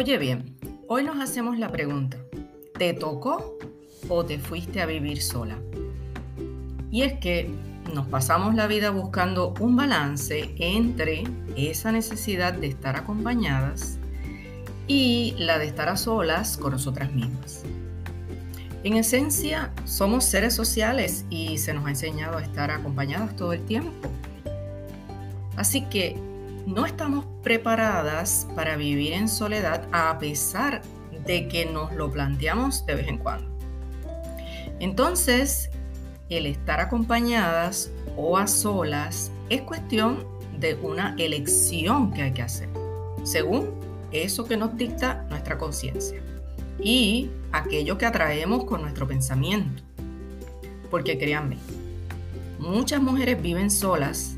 Oye bien, hoy nos hacemos la pregunta, ¿te tocó o te fuiste a vivir sola? Y es que nos pasamos la vida buscando un balance entre esa necesidad de estar acompañadas y la de estar a solas con nosotras mismas. En esencia, somos seres sociales y se nos ha enseñado a estar acompañadas todo el tiempo. Así que no estamos preparadas para vivir en soledad a pesar de que nos lo planteamos de vez en cuando. Entonces, el estar acompañadas o a solas es cuestión de una elección que hay que hacer, según eso que nos dicta nuestra conciencia y aquello que atraemos con nuestro pensamiento. Porque créanme, muchas mujeres viven solas,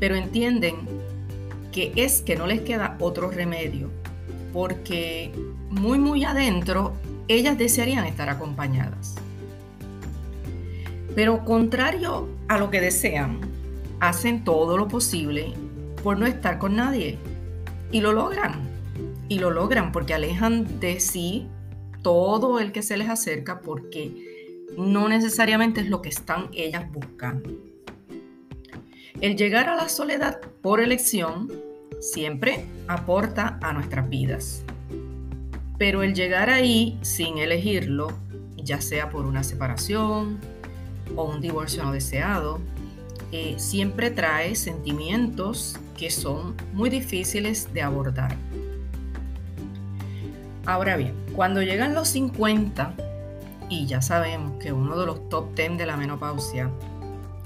pero entienden que es que no les queda otro remedio, porque muy muy adentro ellas desearían estar acompañadas. Pero contrario a lo que desean, hacen todo lo posible por no estar con nadie. Y lo logran. Y lo logran porque alejan de sí todo el que se les acerca porque no necesariamente es lo que están ellas buscando. El llegar a la soledad por elección siempre aporta a nuestras vidas. Pero el llegar ahí sin elegirlo, ya sea por una separación o un divorcio no deseado, eh, siempre trae sentimientos que son muy difíciles de abordar. Ahora bien, cuando llegan los 50, y ya sabemos que uno de los top 10 de la menopausia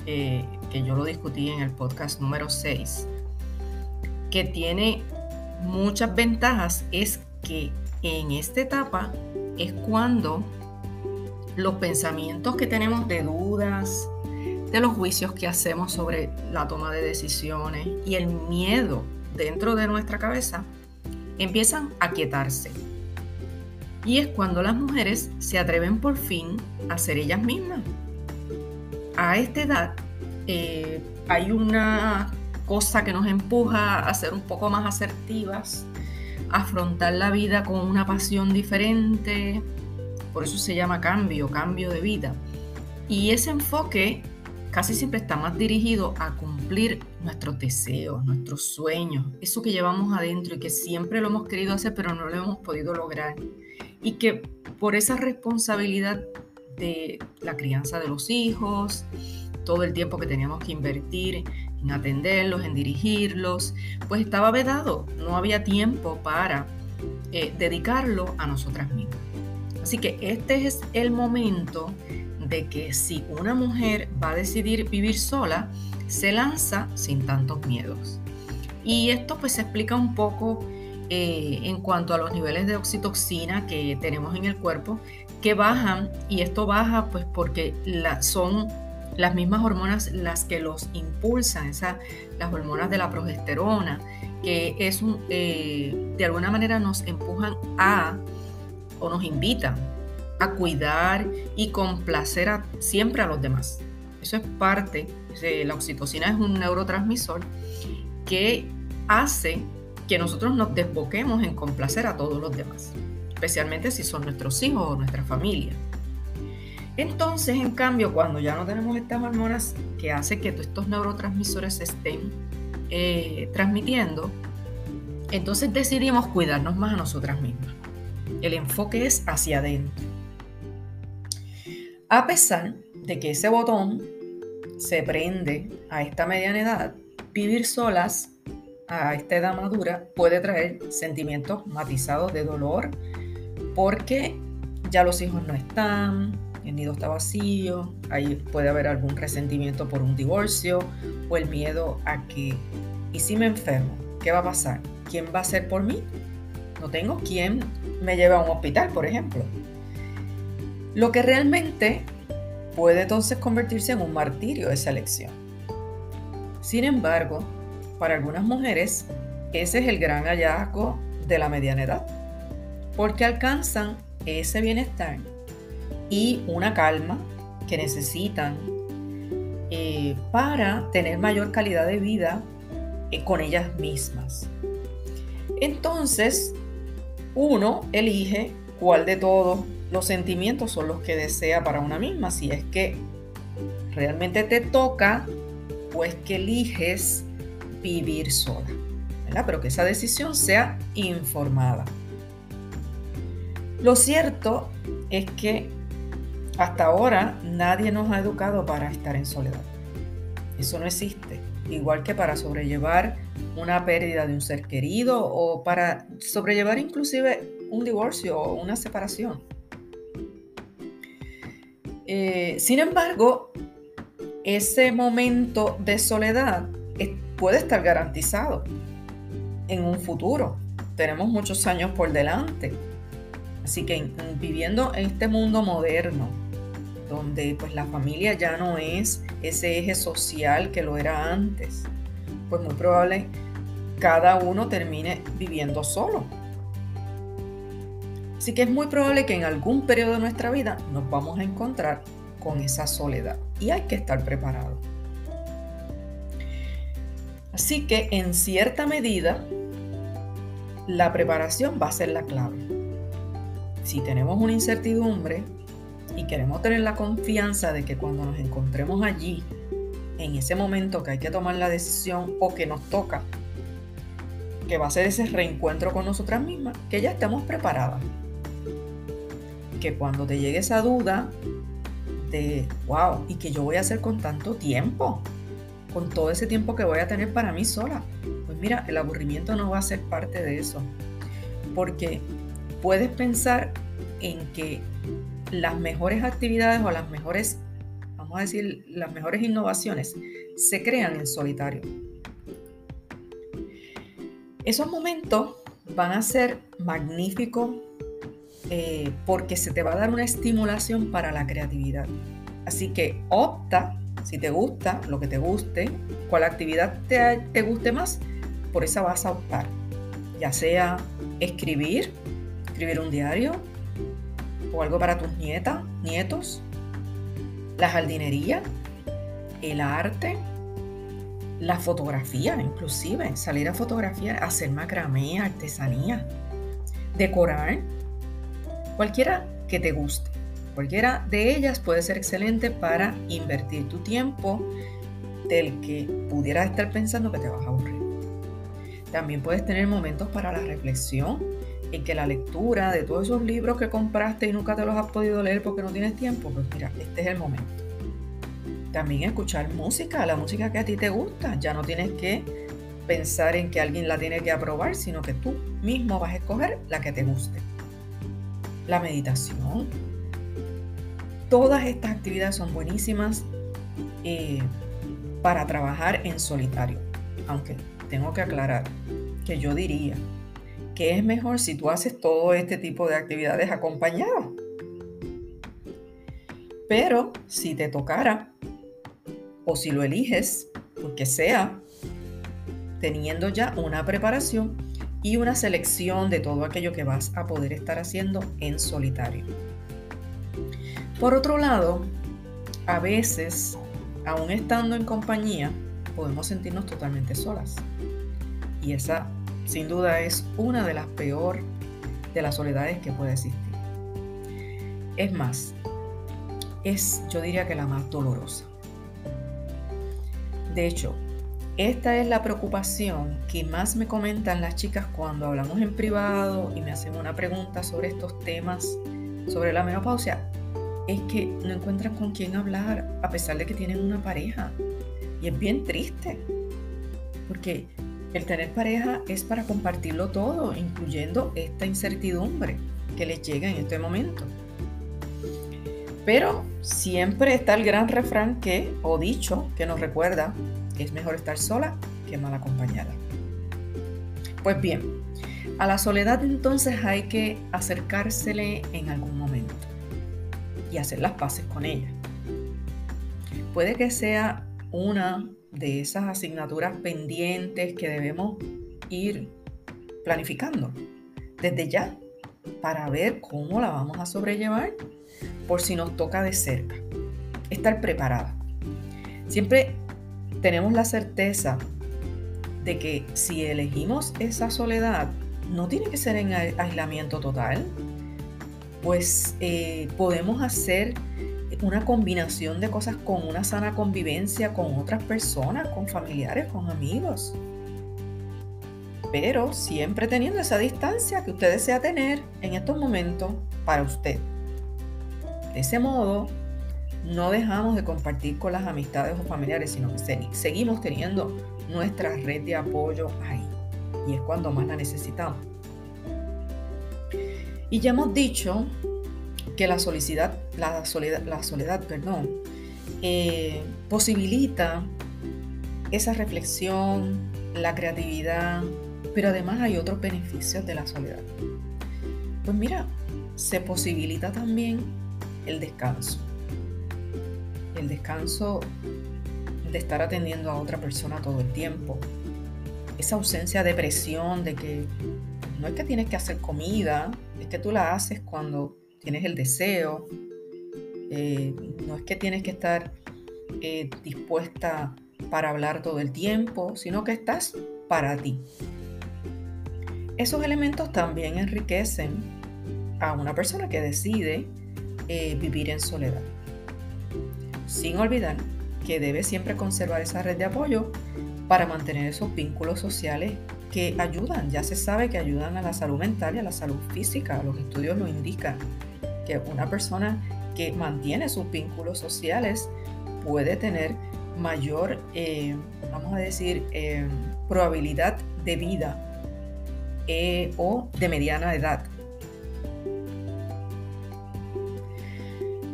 eh, que yo lo discutí en el podcast número 6, que tiene muchas ventajas, es que en esta etapa es cuando los pensamientos que tenemos de dudas, de los juicios que hacemos sobre la toma de decisiones y el miedo dentro de nuestra cabeza empiezan a quietarse. Y es cuando las mujeres se atreven por fin a ser ellas mismas. A esta edad eh, hay una cosa que nos empuja a ser un poco más asertivas, a afrontar la vida con una pasión diferente, por eso se llama cambio, cambio de vida. Y ese enfoque casi siempre está más dirigido a cumplir nuestros deseos, nuestros sueños, eso que llevamos adentro y que siempre lo hemos querido hacer pero no lo hemos podido lograr. Y que por esa responsabilidad de la crianza de los hijos, todo el tiempo que teníamos que invertir en atenderlos, en dirigirlos, pues estaba vedado, no había tiempo para eh, dedicarlo a nosotras mismas. Así que este es el momento de que si una mujer va a decidir vivir sola, se lanza sin tantos miedos. Y esto pues se explica un poco eh, en cuanto a los niveles de oxitoxina que tenemos en el cuerpo, que bajan y esto baja pues porque la, son las mismas hormonas las que los impulsan, esa, las hormonas de la progesterona, que es eh, de alguna manera nos empujan a o nos invitan a cuidar y complacer a, siempre a los demás. Eso es parte, de, la oxitocina es un neurotransmisor que hace que nosotros nos desboquemos en complacer a todos los demás, especialmente si son nuestros hijos o nuestra familia. Entonces, en cambio, cuando ya no tenemos estas hormonas que hace que estos neurotransmisores se estén eh, transmitiendo, entonces decidimos cuidarnos más a nosotras mismas. El enfoque es hacia adentro. A pesar de que ese botón se prende a esta mediana edad, vivir solas a esta edad madura puede traer sentimientos matizados de dolor porque ya los hijos no están, el nido está vacío, ahí puede haber algún resentimiento por un divorcio o el miedo a que, ¿y si me enfermo? ¿Qué va a pasar? ¿Quién va a ser por mí? No tengo quien me lleve a un hospital, por ejemplo. Lo que realmente puede entonces convertirse en un martirio esa elección. Sin embargo, para algunas mujeres, ese es el gran hallazgo de la mediana edad, porque alcanzan ese bienestar y una calma que necesitan eh, para tener mayor calidad de vida eh, con ellas mismas. Entonces, uno elige cuál de todos los sentimientos son los que desea para una misma. Si es que realmente te toca, pues que eliges vivir sola. Pero que esa decisión sea informada. Lo cierto es que hasta ahora nadie nos ha educado para estar en soledad. Eso no existe. Igual que para sobrellevar una pérdida de un ser querido o para sobrellevar inclusive un divorcio o una separación. Eh, sin embargo, ese momento de soledad puede estar garantizado en un futuro. Tenemos muchos años por delante. Así que viviendo en este mundo moderno, donde pues la familia ya no es ese eje social que lo era antes, pues muy probable cada uno termine viviendo solo. Así que es muy probable que en algún periodo de nuestra vida nos vamos a encontrar con esa soledad y hay que estar preparado. Así que en cierta medida la preparación va a ser la clave. Si tenemos una incertidumbre y queremos tener la confianza de que cuando nos encontremos allí, en ese momento que hay que tomar la decisión o que nos toca, que va a ser ese reencuentro con nosotras mismas, que ya estemos preparadas. Que cuando te llegue esa duda de, wow, ¿y qué yo voy a hacer con tanto tiempo? Con todo ese tiempo que voy a tener para mí sola. Pues mira, el aburrimiento no va a ser parte de eso. Porque puedes pensar en que las mejores actividades o las mejores, vamos a decir, las mejores innovaciones se crean en solitario. Esos momentos van a ser magníficos eh, porque se te va a dar una estimulación para la creatividad. Así que opta, si te gusta, lo que te guste, cuál actividad te, te guste más, por esa vas a optar. Ya sea escribir, escribir un diario, o algo para tus nietas, nietos, la jardinería, el arte, la fotografía, inclusive salir a fotografiar, hacer macramé, artesanía, decorar, Cualquiera que te guste. Cualquiera de ellas puede ser excelente para invertir tu tiempo del que pudieras estar pensando que te vas a aburrir. También puedes tener momentos para la reflexión, en que la lectura de todos esos libros que compraste y nunca te los has podido leer porque no tienes tiempo, pues mira, este es el momento. También escuchar música, la música que a ti te gusta. Ya no tienes que pensar en que alguien la tiene que aprobar, sino que tú mismo vas a escoger la que te guste la meditación. Todas estas actividades son buenísimas eh, para trabajar en solitario. Aunque tengo que aclarar que yo diría que es mejor si tú haces todo este tipo de actividades acompañado. Pero si te tocara, o si lo eliges, porque sea, teniendo ya una preparación, y una selección de todo aquello que vas a poder estar haciendo en solitario. Por otro lado, a veces, aún estando en compañía, podemos sentirnos totalmente solas. Y esa, sin duda, es una de las peores de las soledades que puede existir. Es más, es, yo diría que la más dolorosa. De hecho, esta es la preocupación que más me comentan las chicas cuando hablamos en privado y me hacen una pregunta sobre estos temas, sobre la menopausia. Es que no encuentran con quién hablar a pesar de que tienen una pareja. Y es bien triste, porque el tener pareja es para compartirlo todo, incluyendo esta incertidumbre que les llega en este momento. Pero siempre está el gran refrán que, o dicho, que nos recuerda es mejor estar sola que mal acompañada. Pues bien, a la soledad entonces hay que acercársele en algún momento y hacer las paces con ella. Puede que sea una de esas asignaturas pendientes que debemos ir planificando desde ya para ver cómo la vamos a sobrellevar por si nos toca de cerca. Estar preparada. Siempre tenemos la certeza de que si elegimos esa soledad, no tiene que ser en aislamiento total, pues eh, podemos hacer una combinación de cosas con una sana convivencia con otras personas, con familiares, con amigos. Pero siempre teniendo esa distancia que usted desea tener en estos momentos para usted. De ese modo, no dejamos de compartir con las amistades o familiares, sino que seguimos teniendo nuestra red de apoyo ahí. Y es cuando más la necesitamos. Y ya hemos dicho que la, soledad, la soledad, la soledad perdón, eh, posibilita esa reflexión, la creatividad, pero además hay otros beneficios de la soledad. Pues mira, se posibilita también el descanso. El descanso de estar atendiendo a otra persona todo el tiempo. Esa ausencia de presión de que no es que tienes que hacer comida, es que tú la haces cuando tienes el deseo. Eh, no es que tienes que estar eh, dispuesta para hablar todo el tiempo, sino que estás para ti. Esos elementos también enriquecen a una persona que decide eh, vivir en soledad. Sin olvidar que debe siempre conservar esa red de apoyo para mantener esos vínculos sociales que ayudan, ya se sabe que ayudan a la salud mental y a la salud física, los estudios lo indican, que una persona que mantiene sus vínculos sociales puede tener mayor, eh, vamos a decir, eh, probabilidad de vida eh, o de mediana edad.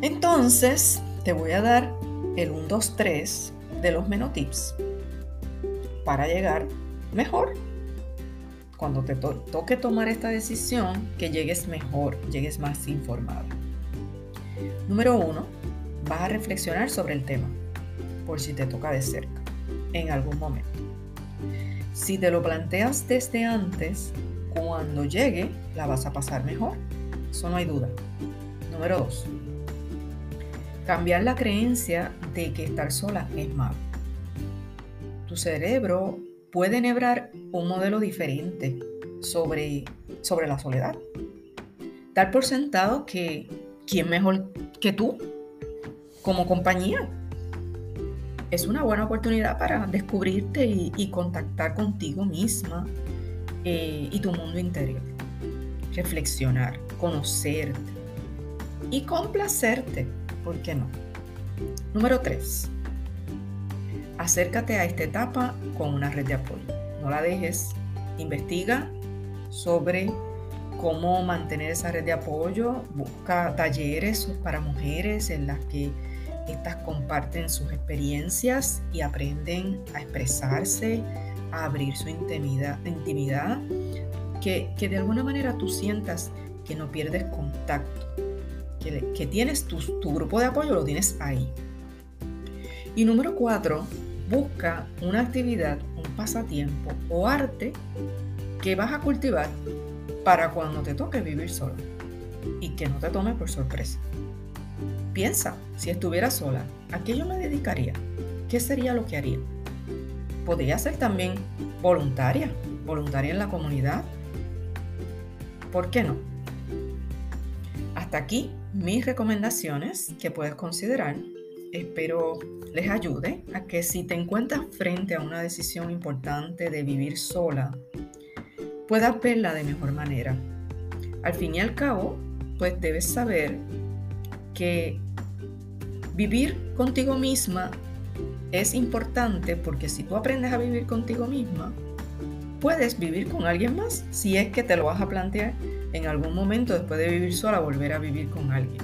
Entonces, te voy a dar el 1, 2, 3 de los menotips para llegar mejor cuando te toque tomar esta decisión, que llegues mejor, llegues más informado. Número uno, vas a reflexionar sobre el tema, por si te toca de cerca, en algún momento. Si te lo planteas desde antes, cuando llegue, la vas a pasar mejor. Eso no hay duda. Número dos, cambiar la creencia de que estar sola es malo. Tu cerebro puede enhebrar un modelo diferente sobre, sobre la soledad. Dar por sentado que quién mejor que tú como compañía. Es una buena oportunidad para descubrirte y, contactar contigo misma eh, y tu mundo interior. Reflexionar, conocerte y complacerte, ¿por qué no? Número 3 acércate a esta etapa con una red de apoyo. No la dejes. Investiga sobre cómo mantener esa red de apoyo. Busca talleres para mujeres en las que estas comparten sus experiencias y aprenden a expresarse, a abrir su intimidad, que, de alguna manera tú sientas que no pierdes contacto, que, tienes tu, tu grupo de apoyo, lo tienes ahí. Y número cuatro, busca una actividad, un pasatiempo o arte que vas a cultivar para cuando te toque vivir solo y que no te tome por sorpresa. Piensa, si estuviera sola, ¿a qué yo me dedicaría? ¿Qué sería lo que haría? Podría ser también voluntaria, voluntaria en la comunidad. ¿Por qué no? Hasta aquí mis recomendaciones que puedes considerar espero les ayude a que si te encuentras frente a una decisión importante de vivir sola, puedas verla de mejor manera. Al fin y al cabo, pues debes saber que vivir contigo misma es importante porque si tú aprendes a vivir contigo misma, puedes vivir con alguien más si es que te lo vas a plantear en algún momento después de vivir sola, volver a vivir con alguien.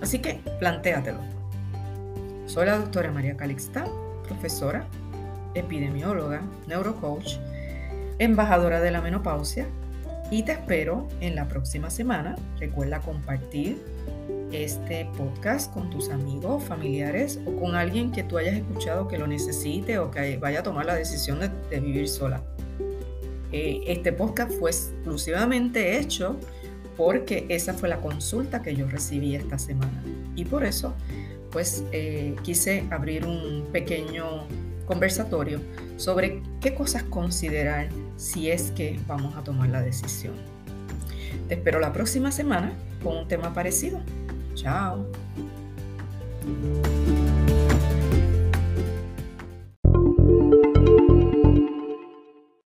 Así que plantéatelo. Soy la doctora María Calixta, profesora, epidemióloga, neurocoach, embajadora de la menopausia y te espero en la próxima semana. Recuerda compartir este podcast con tus amigos, familiares o con alguien que tú hayas escuchado que lo necesite o que vaya a tomar la decisión de, vivir sola. Eh, este podcast fue exclusivamente hecho porque esa fue la consulta que yo recibí esta semana y por eso pues eh, quise abrir un pequeño conversatorio sobre qué cosas considerar si es que vamos a tomar la decisión. Te espero la próxima semana con un tema parecido. Chao.